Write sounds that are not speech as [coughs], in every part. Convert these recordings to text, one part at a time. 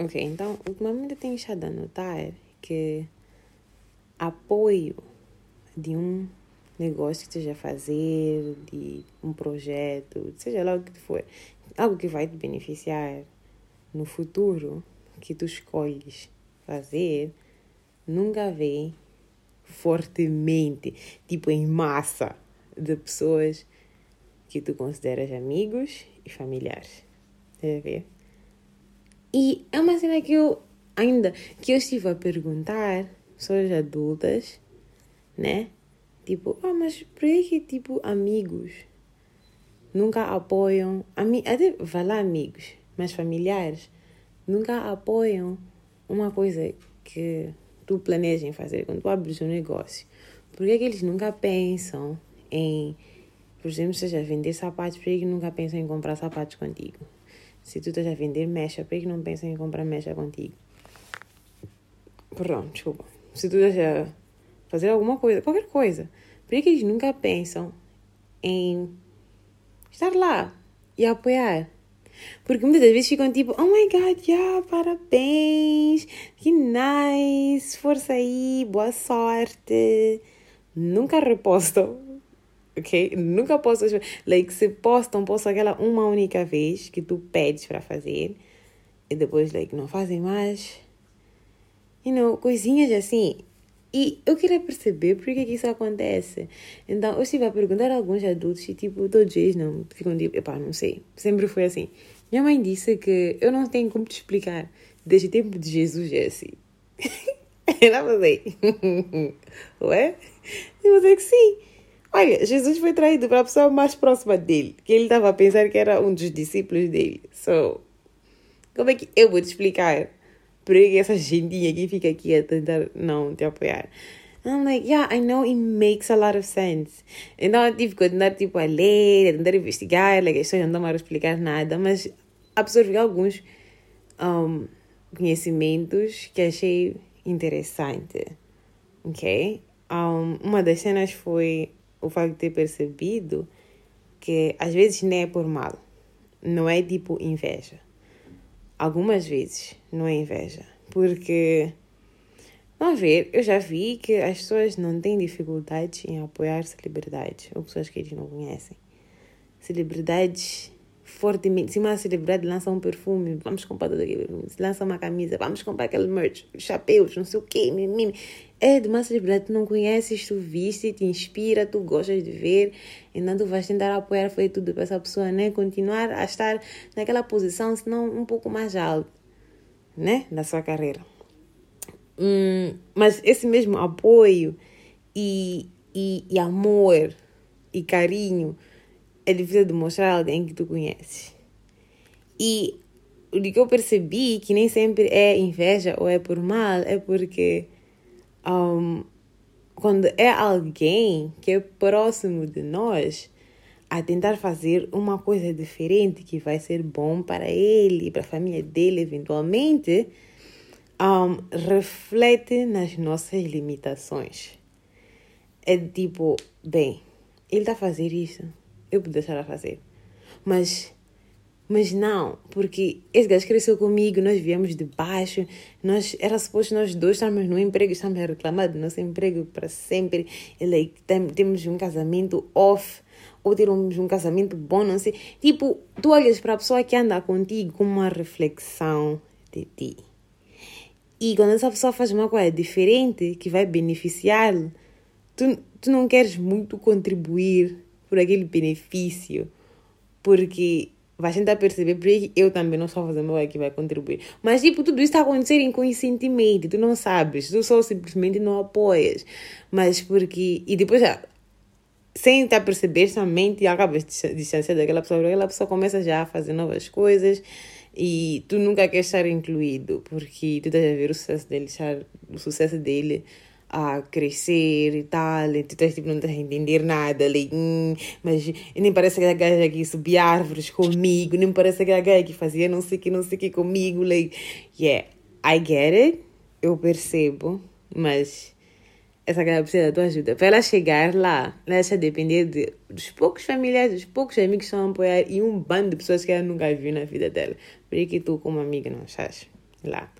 Ok, então, ultimamente eu tenho estado a notar que apoio de um negócio que esteja a fazer, de um projeto, seja lá o que for, algo que vai te beneficiar no futuro, que tu escolhes fazer, nunca vem fortemente, tipo em massa, de pessoas que tu consideras amigos e familiares. Estás a ver? E é uma cena que eu ainda que eu estive a perguntar pessoas adultas, né? Tipo, ah, mas por que tipo amigos nunca apoiam, ami até vai lá amigos, mas familiares nunca apoiam uma coisa que tu planejas fazer quando tu abres um negócio. Por que, que eles nunca pensam em, por exemplo, seja vender sapatos, por que, que nunca pensam em comprar sapatos contigo? Se tu estás a vender mecha, por que não pensam em comprar mecha contigo? Pronto, desculpa. Se tu estás a fazer alguma coisa, qualquer coisa, por que eles nunca pensam em estar lá e apoiar? Porque muitas vezes ficam tipo, oh my god, yeah, parabéns, que nice, força aí, boa sorte. Nunca repostam ok? Nunca posso, like, se postam, postam aquela uma única vez que tu pedes para fazer e depois, like, não fazem mais. You know, coisinhas assim. E eu queria perceber por que, que isso acontece. Então, eu estive a perguntar a alguns adultos e, tipo, todos eles não ficam tipo, epá, não sei. Sempre foi assim. Minha mãe disse que eu não tenho como te explicar. Desde o tempo de Jesus é assim. [laughs] Ela falei, [laughs] ué? Eu falei que sim. Olha, Jesus foi traído para a pessoa mais próxima dele, que ele estava a pensar que era um dos discípulos dele. So, como é que eu vou te explicar por que essa gentinha aqui fica aqui a tentar não te apoiar? I'm like, yeah, I know it makes a lot of sense. Então eu tive que andar tipo a ler, a tentar investigar, like, as pessoas não estão a explicar nada, mas absorvi alguns um, conhecimentos que achei interessante. Ok? Um, uma das cenas foi o facto de ter percebido que às vezes nem é por mal, não é tipo inveja. Algumas vezes não é inveja, porque vamos ver, eu já vi que as pessoas não têm dificuldades em apoiar celebridades ou pessoas que eles não conhecem. Celebridades fortemente. Se uma celebridade lança um perfume, vamos comprar tudo aquilo. Se lança uma camisa, vamos comprar aquele merch, chapéus, não sei o quê, mimimi. É de que tu não conheces, tu viste, te inspira, tu gostas de ver, então tu vais tentar apoiar foi tudo para essa pessoa, né? Continuar a estar naquela posição, se não um pouco mais alto, né? Da sua carreira. Hum, mas esse mesmo apoio e, e, e amor e carinho é difícil demonstrar a alguém que tu conheces. E o que eu percebi que nem sempre é inveja ou é por mal, é porque um, quando é alguém que é próximo de nós a tentar fazer uma coisa diferente que vai ser bom para ele, para a família dele eventualmente, um, reflete nas nossas limitações. É tipo, bem, ele está a fazer isso, eu vou deixar a fazer. Mas mas não, porque esse gajo cresceu comigo, nós viemos de baixo, nós, era suposto nós dois estarmos no emprego, estamos a reclamar do nosso emprego para sempre, ele, tem, temos um casamento off, ou termos um casamento bom, não sei. Tipo, tu olhas para a pessoa que anda contigo com uma reflexão de ti. E quando essa pessoa faz uma coisa diferente que vai beneficiá-lo, tu, tu não queres muito contribuir por aquele benefício, porque vais tentar perceber porque eu também não estou fazendo algo que vai contribuir. Mas, tipo, tudo isso está acontecendo inconscientemente, tu não sabes, tu só simplesmente não apoias. Mas porque. E depois já. Sem estar perceber, somente acabas distanciando daquela pessoa, aquela pessoa começa já a fazer novas coisas e tu nunca queres estar incluído, porque tu estás a ver o sucesso dele, o sucesso dele a crescer e tal, e tu estás tipo, não estás a entender nada, like, hum, mas nem parece aquela gaja que subia árvores comigo, nem parece aquela gaja que fazia não sei o que, não sei o que comigo, like, yeah, I get it, eu percebo, mas essa gaja precisa da tua ajuda. Para ela chegar lá, ela deixa depender de, dos poucos familiares, dos poucos amigos que estão a apoiar e um bando de pessoas que ela nunca viu na vida dela. Por que tu, como amiga, não achas? lá.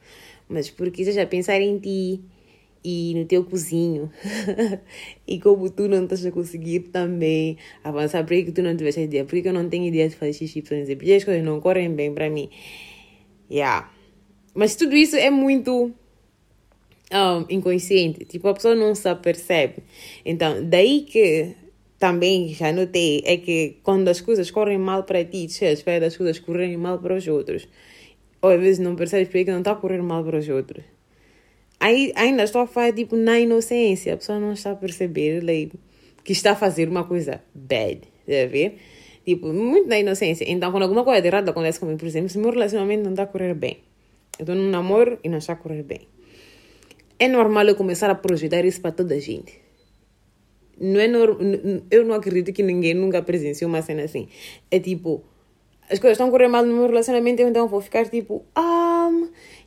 Mas porque já pensar em ti e no teu cozinho [laughs] e como tu não estás a conseguir também avançar, por que tu não tiveste ideia, por que eu não tenho ideia de fazer xixi, porque as coisas não correm bem para mim. Yeah. Mas tudo isso é muito um, inconsciente, tipo, a pessoa não se apercebe. Então, daí que também já notei é que quando as coisas correm mal para ti, você espera as coisas correrem mal para os outros. Ou às vezes não percebes porque não está a correr mal para os outros. Aí ainda estou a falar tipo na inocência, a pessoa não está a perceber like, que está a fazer uma coisa bad, a ver? Tipo, muito na inocência. Então, quando alguma coisa de errado acontece comigo, por exemplo, se meu relacionamento não está a correr bem, eu estou num namoro e não está a correr bem. É normal eu começar a projetar isso para toda a gente não é norm... eu não acredito que ninguém nunca presenciou uma cena assim. É tipo, as coisas estão a correr mal no meu relacionamento, então vou ficar tipo, ah,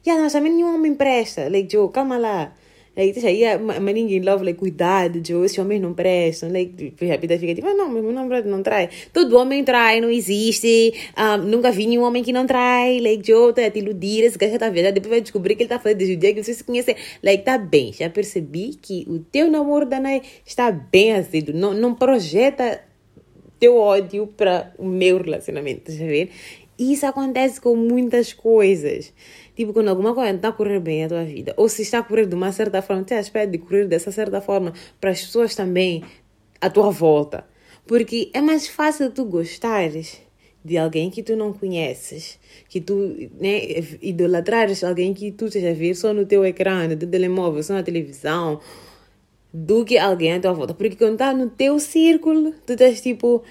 yeah, mas também nenhum homem presta. Like, Joe, calma lá. Like, deixa aí, mas ninguém love, like, cuidado, Joe, esses homens não prestam. Like, a vida fica tipo, ah, não, meu namorado não trai. Todo homem trai, não existe. Um, nunca vi nenhum homem que não trai. Like, Joe, tá te iludir, esse gajo tá vendo. Depois vai descobrir que ele tá fazendo desde o dia que você se conhece. Like, tá bem, já percebi que o teu namoro, Danai, está bem azedo. Não, não projeta teu ódio para o meu relacionamento, tá vendo? E isso acontece com muitas coisas. Tipo, quando alguma coisa está a correr bem a tua vida, ou se está a correr de uma certa forma, te espera de correr dessa certa forma para as pessoas também à tua volta. Porque é mais fácil tu gostares de alguém que tu não conheces, que tu né, idolatrares alguém que tu esteja a ver só no teu ecrã, no teu telemóvel, só na televisão, do que alguém à tua volta. Porque quando está no teu círculo, tu estás tipo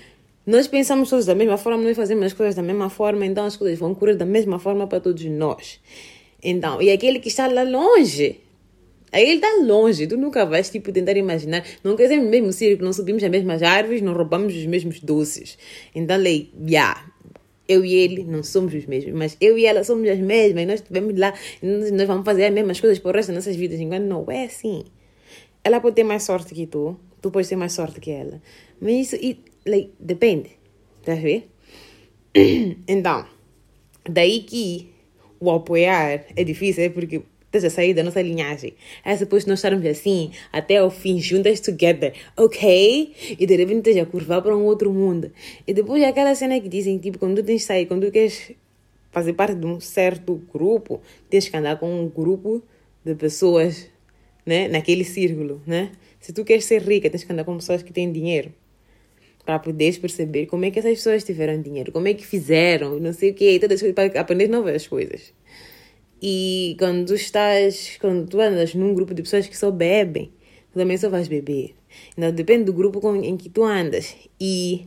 nós pensamos todos da mesma forma, nós fazemos as coisas da mesma forma, então as coisas vão correr da mesma forma para todos nós. Então, e aquele que está lá longe, aí ele está longe, tu nunca vais tipo tentar imaginar, não queremos no mesmo círculo, não subimos as mesmas árvores, não roubamos os mesmos doces. Então, lei, yeah, eu e ele não somos os mesmos, mas eu e ela somos as mesmas, e nós estivemos lá, nós vamos fazer as mesmas coisas por resto das nossas vidas, enquanto não é assim. Ela pode ter mais sorte que tu, tu podes ter mais sorte que ela. Mas isso, like, depende. Estás a [clears throat] ver? Então, daí que o apoiar é difícil, é porque estás a sair da nossa linhagem. É suposto nós estarmos assim, até ao fim, juntas together, ok? E de repente estás a curvar para um outro mundo. E depois aquela cena que dizem, tipo, quando tu tens que sair, quando tu queres fazer parte de um certo grupo, tens que andar com um grupo de pessoas, né? Naquele círculo, né? Se tu queres ser rica, tens que andar com pessoas que têm dinheiro para poderes perceber como é que essas pessoas tiveram dinheiro, como é que fizeram, não sei o quê, todas as coisas, para aprender novas coisas. E quando tu estás, quando tu andas num grupo de pessoas que só bebem, tu também só vais beber. Então depende do grupo com, em que tu andas. E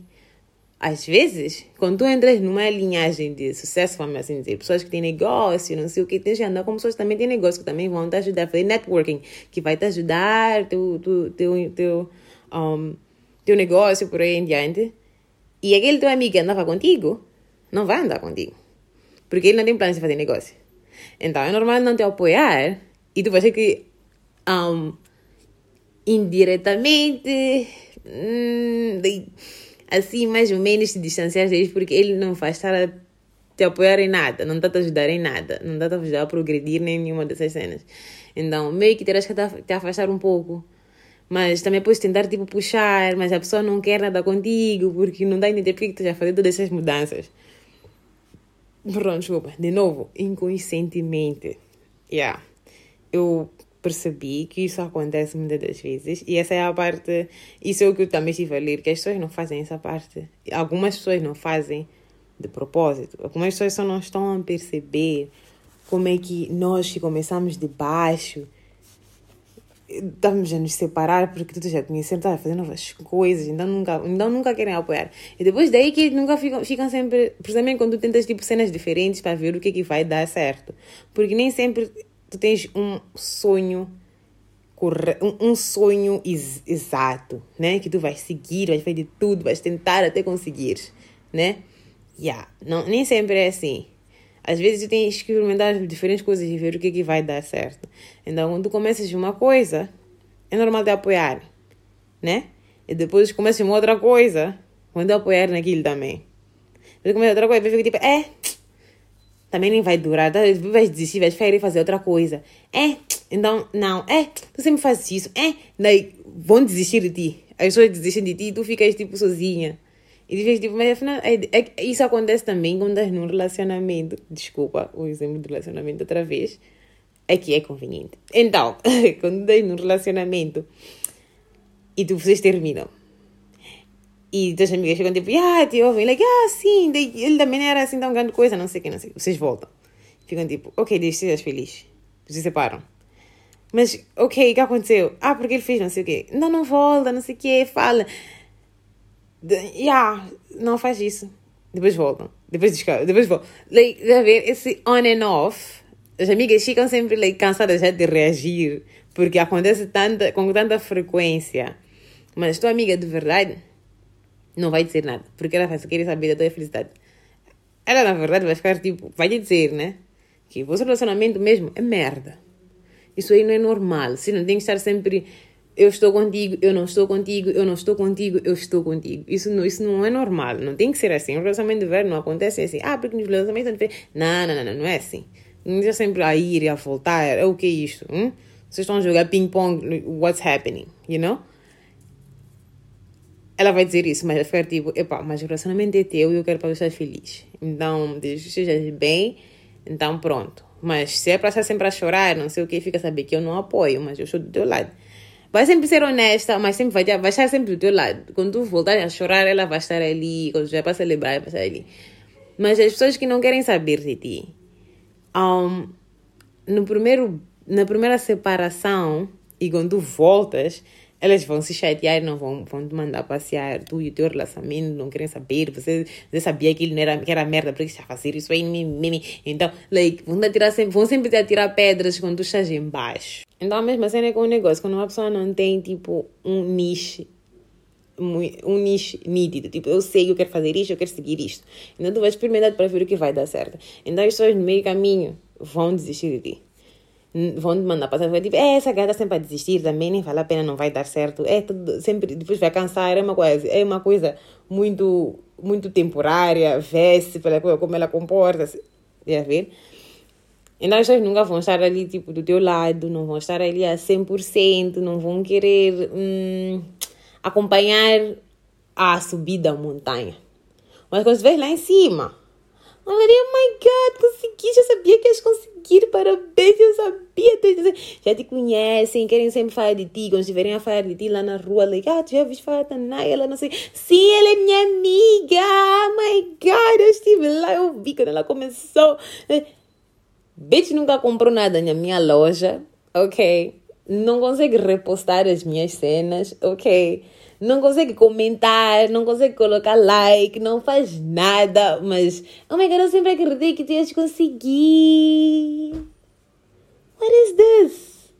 às vezes, quando tu entras numa linhagem de sucesso, vamos assim dizer, pessoas que têm negócio, não sei o que, tens que andar com pessoas que também têm negócio, que também vão te ajudar a fazer networking, que vai te ajudar, teu, teu, teu, teu um, teu negócio por aí em diante, e aquele teu amigo que andava contigo, não vai andar contigo. Porque ele não tem plano de fazer negócio. Então é normal não te apoiar e tu vai ter que, um, indiretamente, hum, assim, mais ou menos te distanciar deles, porque ele não vai estar a te apoiar em nada, não está a te ajudar em nada, não está a te ajudar a progredir em nenhuma dessas cenas. Então, meio que terás que te afastar um pouco mas também podes tentar, tipo, puxar, mas a pessoa não quer nada contigo, porque não dá a entender porque tu já fazendo todas essas mudanças. Pronto, desculpa. De novo, inconscientemente. Yeah. Eu percebi que isso acontece muitas das vezes. E essa é a parte... Isso é o que eu também estive a ler, que as pessoas não fazem essa parte. Algumas pessoas não fazem de propósito. Algumas pessoas só não estão a perceber como é que nós que começamos de baixo estamos a nos separar porque tu já conhecendo, estás a fazer novas coisas, então nunca, então nunca querem apoiar. E depois daí que nunca ficam, ficam sempre, principalmente quando tu tentas tipo cenas diferentes para ver o que é que vai dar certo. Porque nem sempre tu tens um sonho um, sonho ex, exato, né? Que tu vais seguir, vais fazer de tudo, vais tentar até conseguir, né? Yeah, não, nem sempre é assim. Às vezes tu tens que experimentar diferentes coisas e ver o que, é que vai dar certo. Então, quando tu começas uma coisa, é normal te apoiar, né? E depois começas uma outra coisa, quando apoiar naquilo também. Depois começa outra coisa, fica tipo, é, também nem vai durar. Tá? Vais desistir, vais querer fazer outra coisa. É, então, não, é, tu sempre fazes isso. É, daí vão desistir de ti. As pessoas desistem de ti e tu ficas tipo sozinha. E depois, tipo, mas afinal, é, é, isso acontece também quando estás num relacionamento. Desculpa o exemplo do relacionamento outra vez. Que é conveniente. Então, [laughs] quando estás num relacionamento e tu vocês terminam. E tuas amigas ficam tipo, ah, te ouvem, like, ah, sim, ele também era assim tão grande coisa, não sei o que, não sei. Vocês voltam. Ficam tipo, ok, deixa sejas feliz. Vocês separam. Mas, ok, o que aconteceu? Ah, porque ele fez não sei o quê. Não, não volta, não sei o quê, fala. Yeah, não faz isso. Depois voltam. Depois descobrem. Depois voltam. Like, a ver, esse on and off, as amigas ficam sempre like, cansadas já de reagir. Porque acontece tanta, com tanta frequência. Mas tua amiga de verdade não vai dizer nada. Porque ela vai querer saber da tua felicidade. Ela, na verdade, vai ficar tipo, vai lhe dizer, né? Que o vosso relacionamento mesmo é merda. Isso aí não é normal. Você não tem que estar sempre eu estou contigo, eu não estou contigo, eu não estou contigo, eu estou contigo. Isso não, isso não é normal, não tem que ser assim. O relacionamento de verão não acontece assim. Ah, porque nos relacionamentos não Não, não, não, não é assim. Não é sempre a ir e a voltar. É o que é isto? Hum? Vocês estão a jogar ping-pong, what's happening, you know? Ela vai dizer isso, mas vai ficar tipo, epá, mas o relacionamento é teu e eu quero para você estar feliz. Então, desde que bem, então pronto. Mas se é para estar sempre a chorar, não sei o que, fica a saber que eu não apoio, mas eu estou do teu lado. Vai sempre ser honesta, mas sempre vai, vai estar sempre do teu lado. Quando tu voltar a chorar, ela vai estar ali. Quando tiver para celebrar, ela vai estar ali. Mas as pessoas que não querem saber de ti, um, no primeiro, na primeira separação, e quando tu voltas, elas vão se chatear, não vão, vão te mandar passear, tu e o teu relacionamento, não querem saber, você, você sabia que ele não era, que era merda, porque está a fazer isso aí. Então, like, vão, te atirar sempre, vão sempre te atirar pedras quando tu estás embaixo. Então, a mesma cena é com o negócio, quando uma pessoa não tem, tipo, um nicho um nicho nítido. Tipo, eu sei que eu quero fazer isto, eu quero seguir isto. Então tu vais experimentar para ver o que vai dar certo. Então as pessoas no meio caminho vão desistir de ti vão mandar passar, vai tipo, é, essa gata sempre a desistir também, nem vale a pena, não vai dar certo. É tudo, sempre, depois vai cansar, é uma coisa, é uma coisa muito, muito temporária, vê-se pela coisa, como ela comporta-se, a ver? Então as pessoas nunca vão estar ali, tipo, do teu lado, não vão estar ali a 100%, não vão querer hum, acompanhar a subida à montanha. Mas quando vê lá em cima, oh my God, consegui, já sabia que ias conseguir, parabéns, eu sabia. Já te conhecem, querem sempre falar de ti, quando estiverem a falar de ti lá na rua, like, ah, já viste falar da Naya, ela não sei. Sim, ela é minha amiga, oh my God, eu estive lá, eu vi quando ela começou. Bitch nunca comprou nada na minha loja, ok? Não consegue repostar as minhas cenas, ok? não consegue comentar, não consegue colocar like, não faz nada, mas oh my god, eu sempre acreditei que tu ias conseguir. What is this?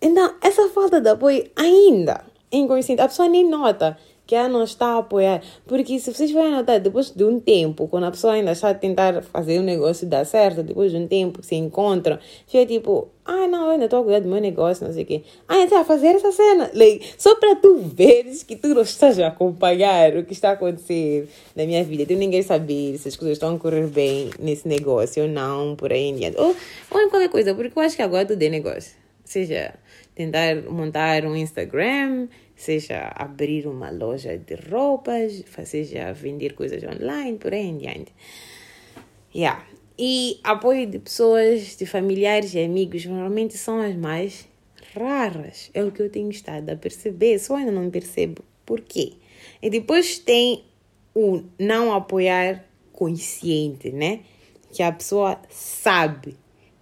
Então, essa falta de apoio ainda inconsciente, a pessoa nem nota que ela não está a apoiar. Porque se vocês forem notar, depois de um tempo, quando a pessoa ainda está a tentar fazer o negócio dar certo, depois de um tempo se encontram, fica tipo, ah, não, eu ainda estou a cuidar do meu negócio, não sei o quê. Ah, então a fazer essa cena. Like, só para tu veres que tu não estás a acompanhar o que está a acontecer na minha vida. Tu ninguém saber se as coisas estão a correr bem nesse negócio ou não, por aí em diante. Ou, ou em qualquer coisa, porque eu acho que agora tudo é negócio. Seja tentar montar um Instagram, seja abrir uma loja de roupas, seja vender coisas online, por aí em diante. Yeah. E apoio de pessoas, de familiares e amigos, normalmente são as mais raras. É o que eu tenho estado a perceber, só ainda não percebo por quê. E depois tem o não apoiar consciente, né? Que a pessoa sabe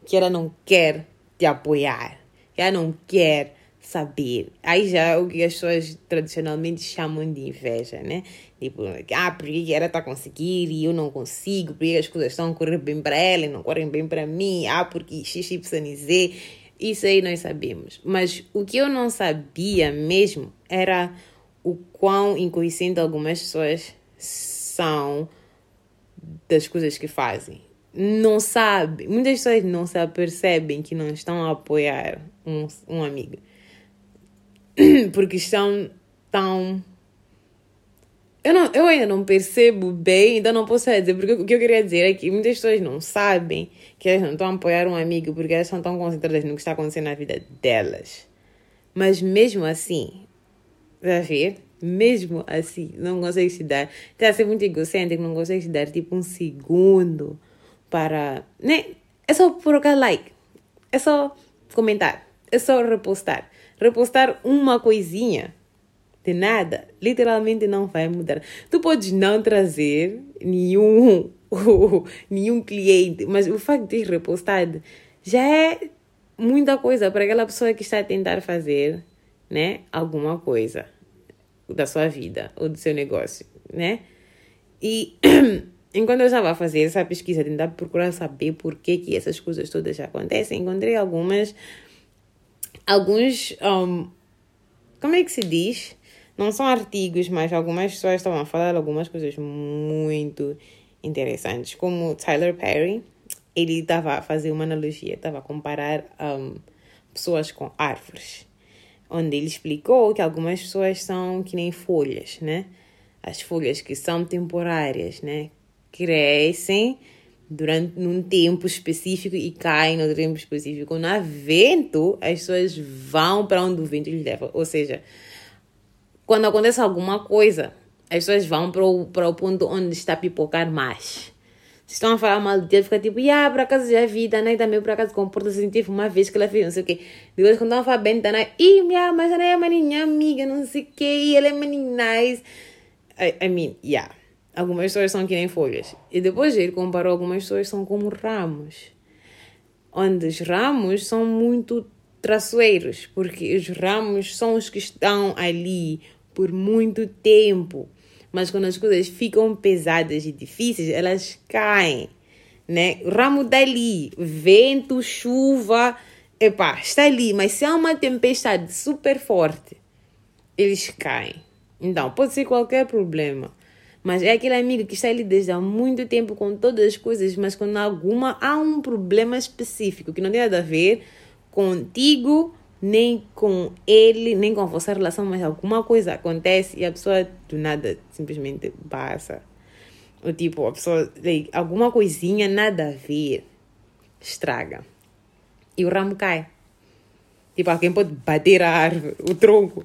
que ela não quer te apoiar, que ela não quer saber. Aí já é o que as pessoas tradicionalmente chamam de inveja, né? Tipo, ah, porque ela está a conseguir e eu não consigo, porque as coisas estão a correr bem para ela e não correm bem para mim, ah, porque XYZ. Isso aí nós sabemos. Mas o que eu não sabia mesmo era o quão inconsciente algumas pessoas são das coisas que fazem. Não sabe, muitas pessoas não se apercebem que não estão a apoiar um, um amigo. [clears throat] porque estão tão eu, não, eu ainda não percebo bem, então não posso dizer, porque o que eu queria dizer é que muitas pessoas não sabem que elas não estão a apoiar um amigo porque elas estão tão concentradas no que está acontecendo na vida delas. Mas mesmo assim, a ver? Mesmo assim, não consegue se dar. Está a ser muito egocêntrico, não consegue se dar tipo um segundo para. Né? É só colocar like, é só comentar, é só repostar. Repostar uma coisinha de nada, literalmente não vai mudar. Tu podes não trazer nenhum, [laughs] nenhum cliente, mas o facto de ter repostado já é muita coisa para aquela pessoa que está a tentar fazer, né, alguma coisa da sua vida ou do seu negócio, né? E [clears throat] enquanto eu estava a fazer essa pesquisa, tentar procurar saber por que que essas coisas todas acontecem, encontrei algumas alguns um, como é que se diz? Não são artigos, mas algumas pessoas estavam a falar algumas coisas muito interessantes, como Tyler Perry, ele estava a fazer uma analogia, estava a comparar um, pessoas com árvores, onde ele explicou que algumas pessoas são que nem folhas, né? As folhas que são temporárias, né? Crescem durante um tempo específico e caem no tempo específico. Há vento, as pessoas vão para onde o vento lhes leva. Ou seja, quando acontece alguma coisa, as pessoas vão para o, para o ponto onde está a pipocar mais. Se estão a falar mal de fica tipo, ah, por acaso já vi, Danai também por acaso comporta-se assim, tipo, uma vez que ela fez não sei o quê. Depois quando estão a falar bem, Danai, ih, minha, mas ela é maninha amiga, não sei o quê, e ela é maninha nice. I, I mean, yeah. Algumas pessoas são que nem folhas. E depois ele comparou algumas pessoas são como ramos. Onde os ramos são muito traçoeiros, porque os ramos são os que estão ali por muito tempo. Mas quando as coisas ficam pesadas e difíceis, elas caem, né? O ramo dali, tá vento, chuva, epá, está ali. Mas se há uma tempestade super forte, eles caem. Então, pode ser qualquer problema. Mas é aquele amigo que está ali desde há muito tempo com todas as coisas, mas quando alguma há um problema específico que não tem nada a ver contigo, nem com ele, nem com a vossa relação, mas alguma coisa acontece e a pessoa do nada simplesmente passa. Ou tipo, a pessoa, alguma coisinha nada a ver, estraga. E o ramo cai. Tipo, alguém pode bater a árvore, o tronco,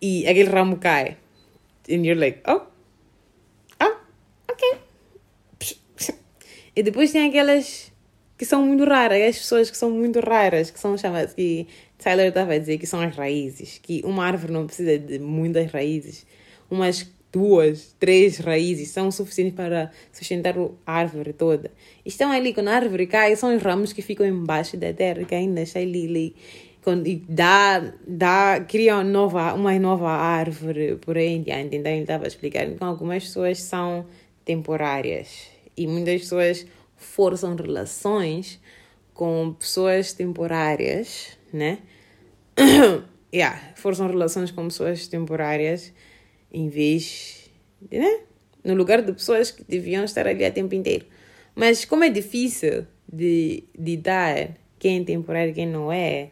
e aquele ramo cai. And you're like, oh, ok. E depois tem aquelas que são muito raras, as pessoas que são muito raras, que são chamadas, que Tyler estava a dizer que são as raízes, que uma árvore não precisa de muitas raízes, umas duas, três raízes são suficientes para sustentar a árvore toda. Estão ali, quando a árvore cai, são os ramos que ficam embaixo da terra, que ainda está ali, ali e dá, dá, cria uma nova, uma nova árvore por aí em diante. Então ele estava a explicar. Então algumas pessoas são temporárias e muitas pessoas forçam relações com pessoas temporárias, né? [coughs] yeah, forçam relações com pessoas temporárias em vez né? No lugar de pessoas que deviam estar ali a tempo inteiro. Mas como é difícil de, de dar quem é temporário e quem não é,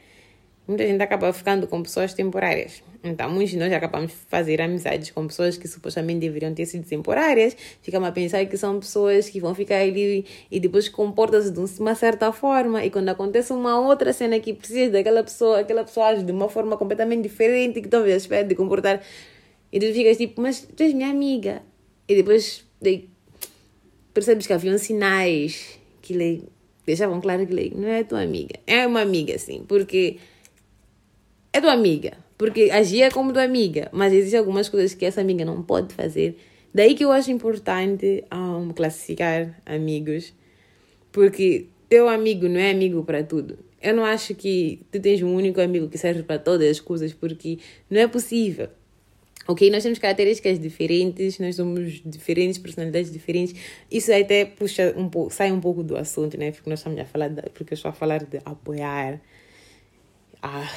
muita gente acaba ficando com pessoas temporárias. Então, muitos de nós acabamos de fazer amizades com pessoas que supostamente deveriam ter sido temporárias, ficamos a pensar que são pessoas que vão ficar ali e depois comportam-se de uma certa forma, e quando acontece uma outra cena que precisa daquela pessoa, aquela pessoa age de uma forma completamente diferente que talvez espere de comportar, e tu ficas tipo, mas tu és minha amiga. E depois daí, percebes que haviam sinais que lhe deixavam claro que lhe, não é tua amiga, é uma amiga, sim, porque é tua amiga, porque agia como tua amiga, mas existem algumas coisas que essa amiga não pode fazer. Daí que eu acho importante um, classificar amigos, porque teu amigo não é amigo para tudo. Eu não acho que tu tens um único amigo que serve para todas as coisas, porque não é possível. Ok? Nós temos características diferentes, nós somos diferentes, personalidades diferentes. Isso até puxa um pouco, sai um pouco do assunto, né? Porque nós estamos a falar, de, porque eu estou a falar de apoiar a,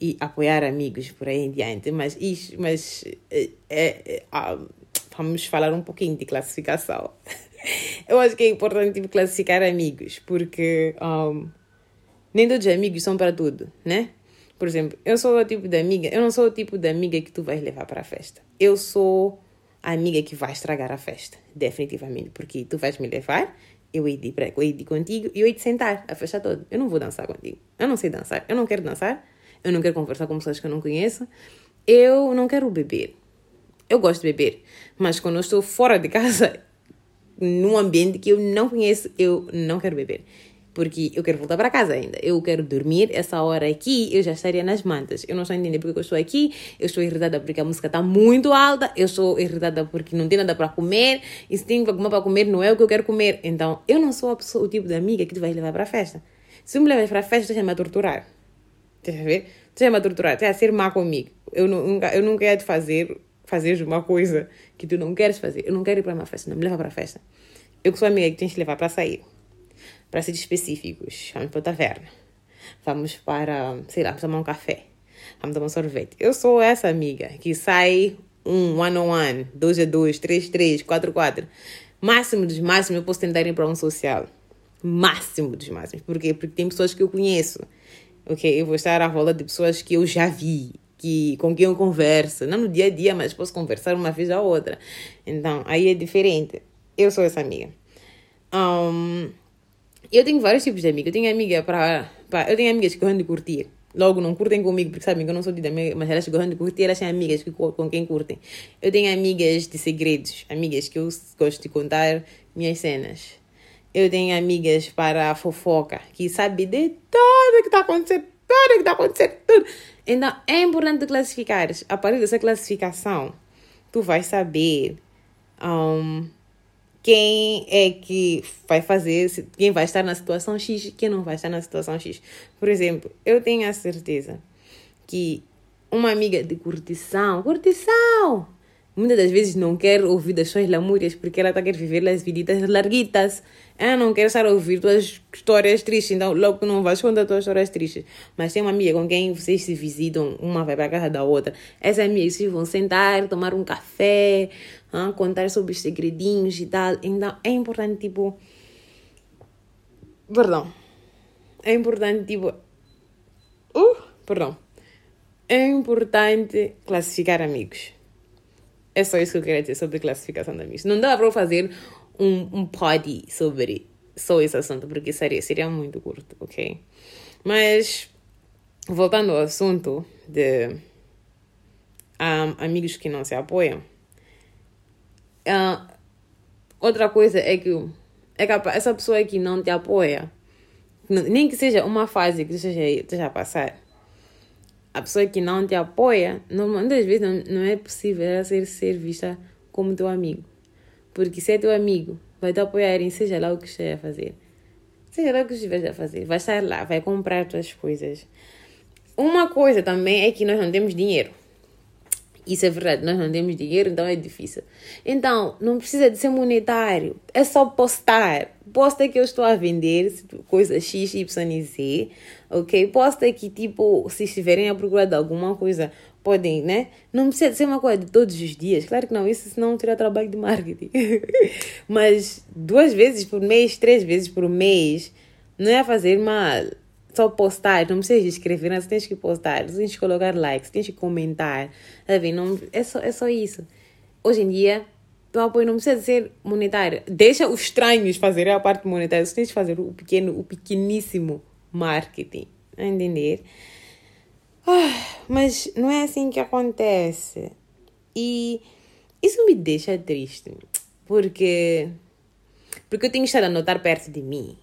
e apoiar amigos por aí em diante, mas, isso, mas é, é, vamos falar um pouquinho de classificação. [laughs] Eu acho que é importante classificar amigos, porque um, nem todos os amigos são para tudo, né? Por exemplo, eu sou o tipo de amiga, eu não sou o tipo de amiga que tu vais levar para a festa. Eu sou a amiga que vai estragar a festa, definitivamente, porque tu vais me levar, eu hei de ir, eu hei de contigo e eu hei de sentar a festa toda. Eu não vou dançar contigo. Eu não sei dançar. Eu não quero dançar. Eu não quero conversar com pessoas que eu não conheço. Eu não quero beber. Eu gosto de beber, mas quando eu estou fora de casa, [laughs] num ambiente que eu não conheço, eu não quero beber porque eu quero voltar para casa ainda. Eu quero dormir. Essa hora aqui eu já estaria nas mantas. Eu não estou entendendo porque eu estou aqui. Eu estou irritada porque a música está muito alta. Eu estou irritada porque não tem nada para comer. E se tem alguma para comer, não é o que eu quero comer. Então, eu não sou pessoa, o tipo de amiga que tu vais levar para a festa. Se me levas para a festa, tu me a torturar. Estás a ver? Tu me a torturar. Tu a ser má comigo. Eu nunca, eu nunca ia te fazer, fazer uma coisa que tu não queres fazer. Eu não quero ir para uma festa. Não me leva para a festa. Eu que sou amiga que tens que levar para sair para ser específicos, vamos para a taverna. Vamos para, sei lá, vamos tomar um café. Vamos tomar um sorvete. Eu sou essa amiga que sai um one on one, dois a dois, três três, quatro quatro. Máximo dos máximos eu posso tentar ir para um social. Máximo dos máximos. Por quê? Porque tem pessoas que eu conheço. Ok? Eu vou estar à volta de pessoas que eu já vi. Que, com quem eu converso. Não no dia a dia, mas posso conversar uma vez a outra. Então, aí é diferente. Eu sou essa amiga. Um, eu tenho vários tipos de amiga. Eu tenho amiga para. eu tenho amigas que gostam de curtir. Logo, não curtem comigo porque sabem que eu não sou de amiga, mas elas gostam de curtir, elas têm amigas que, com quem curtem. Eu tenho amigas de segredos, amigas que eu gosto de contar minhas cenas. Eu tenho amigas para fofoca, que sabem de tudo que está acontecendo, tudo que está acontecendo, tudo. Então, é importante classificar. A partir dessa classificação, tu vais saber um, quem é que vai fazer, quem vai estar na situação X e quem não vai estar na situação X. Por exemplo, eu tenho a certeza que uma amiga de curtição, curtição, muitas das vezes não quer ouvir das suas lamúrias porque ela está querendo viver as viditas larguitas. Ela não quer estar a ouvir tuas histórias tristes, então logo não vais contar tuas histórias tristes. Mas tem uma amiga com quem vocês se visitam, uma vai para a casa da outra. Essa amiga vocês vão sentar, tomar um café, ah, contar sobre os segredinhos e tal. Então é importante, tipo. Perdão. É importante, tipo. Uh, perdão. É importante classificar amigos. É só isso que eu queria dizer sobre classificação de amigos. Não dá para fazer um, um pod sobre só esse assunto, porque seria, seria muito curto, ok? Mas, voltando ao assunto de um, amigos que não se apoiam, uh, outra coisa é que, é que essa pessoa que não te apoia, nem que seja uma fase que você esteja a passar, a pessoa que não te apoia, muitas vezes não, não é possível ela ser, ser vista como teu amigo. Porque se é teu amigo, vai te apoiar em seja lá o que esteja a fazer. Seja lá o que estiver a fazer. Vai estar lá, vai comprar tuas coisas. Uma coisa também é que nós não temos dinheiro. Isso é verdade, nós não temos dinheiro, então é difícil. Então, não precisa de ser monetário, é só postar. Posta que eu estou a vender coisa X, Y e Z, ok? Posta que, tipo, se estiverem a procurar de alguma coisa, podem, né? Não precisa ser uma coisa de todos os dias, claro que não, isso senão terá trabalho de marketing. [laughs] Mas duas vezes por mês, três vezes por mês, não é fazer mal só postar, não precisa escrever, mas tens que postar, tens que colocar likes, tens que comentar, sabe? Não, é, só, é só isso. Hoje em dia, o apoio não precisa ser monetário. Deixa os estranhos fazerem a parte monetária, você tens que fazer o pequeno, o pequeníssimo marketing, a entender? Ah, mas não é assim que acontece. E isso me deixa triste, porque porque eu tenho estar a notar perto de mim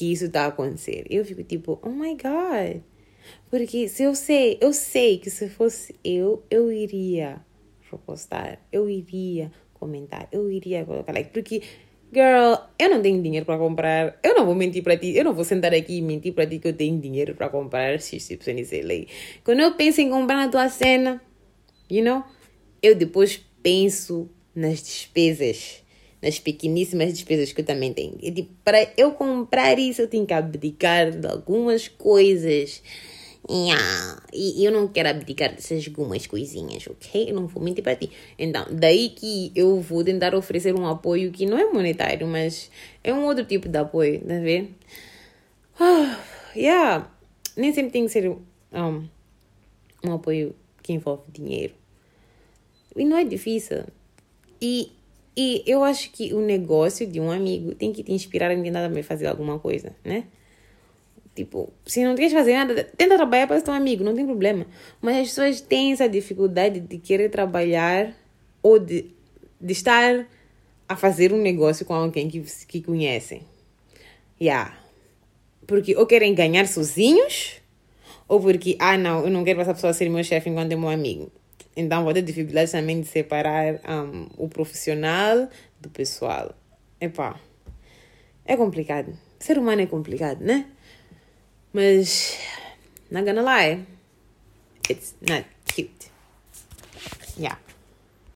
que isso está a acontecer. Eu fico tipo, oh my god. Porque se eu sei, eu sei que se fosse eu, eu iria repostar, eu iria comentar, eu iria colocar like. Porque, girl, eu não tenho dinheiro para comprar, eu não vou mentir para ti, eu não vou sentar aqui e mentir para ti que eu tenho dinheiro para comprar XYZ. Like. Quando eu penso em comprar na tua cena, you know, eu depois penso nas despesas nas pequeníssimas despesas que eu também tenho. E, tipo, para eu comprar isso, eu tenho que abdicar de algumas coisas. Yeah. E eu não quero abdicar dessas algumas coisinhas, ok? Eu não vou mentir para ti. Então, daí que eu vou tentar oferecer um apoio que não é monetário, mas é um outro tipo de apoio, tá vendo? Ah, yeah. Nem sempre tem que ser um, um apoio que envolve dinheiro. E não é difícil E, e eu acho que o negócio de um amigo tem que te inspirar a tentar também fazer alguma coisa, né? Tipo, se não queres fazer nada, tenta trabalhar para ser um amigo, não tem problema. Mas as pessoas têm essa dificuldade de querer trabalhar ou de, de estar a fazer um negócio com alguém que, que conhecem. Yeah. Porque ou querem ganhar sozinhos, ou porque, ah, não, eu não quero essa pessoa ser meu chefe enquanto é meu amigo. Então vou ter dificuldade também de separar um, o profissional do pessoal. Epá, é complicado. Ser humano é complicado, né? Mas, not gonna lie, it's not cute. Yeah.